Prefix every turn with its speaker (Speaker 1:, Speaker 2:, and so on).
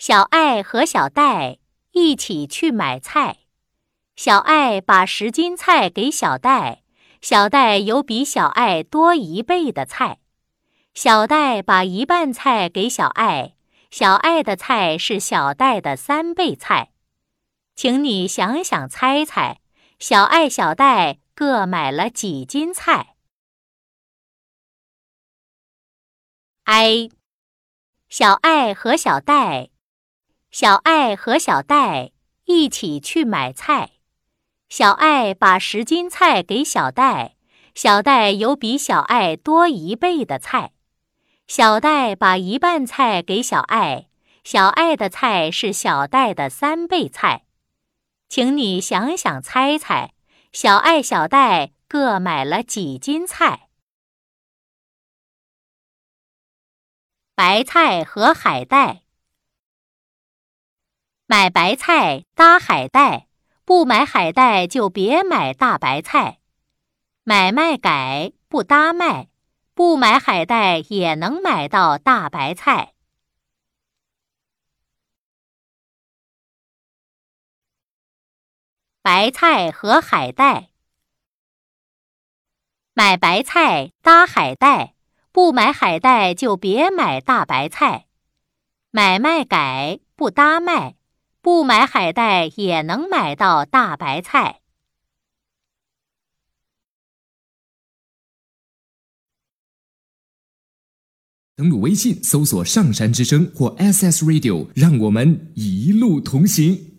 Speaker 1: 小爱和小戴一起去买菜。小爱把十斤菜给小戴，小戴有比小爱多一倍的菜。小戴把一半菜给小爱，小爱的菜是小戴的三倍菜。请你想想猜猜，小爱、小戴各买了几斤菜？i，小爱和小戴，小爱和小戴一起去买菜。小爱把十斤菜给小戴，小戴有比小爱多一倍的菜。小戴把一半菜给小爱，小爱的菜是小戴的三倍菜。请你想想猜猜，小爱、小戴各买了几斤菜？白菜和海带，买白菜搭海带，不买海带就别买大白菜。买卖改不搭卖，不买海带也能买到大白菜。白菜和海带，买白菜搭海带。不买海带就别买大白菜，买卖改不搭卖，不买海带也能买到大白菜。
Speaker 2: 登录微信搜索“上山之声”或 “SS Radio”，让我们一路同行。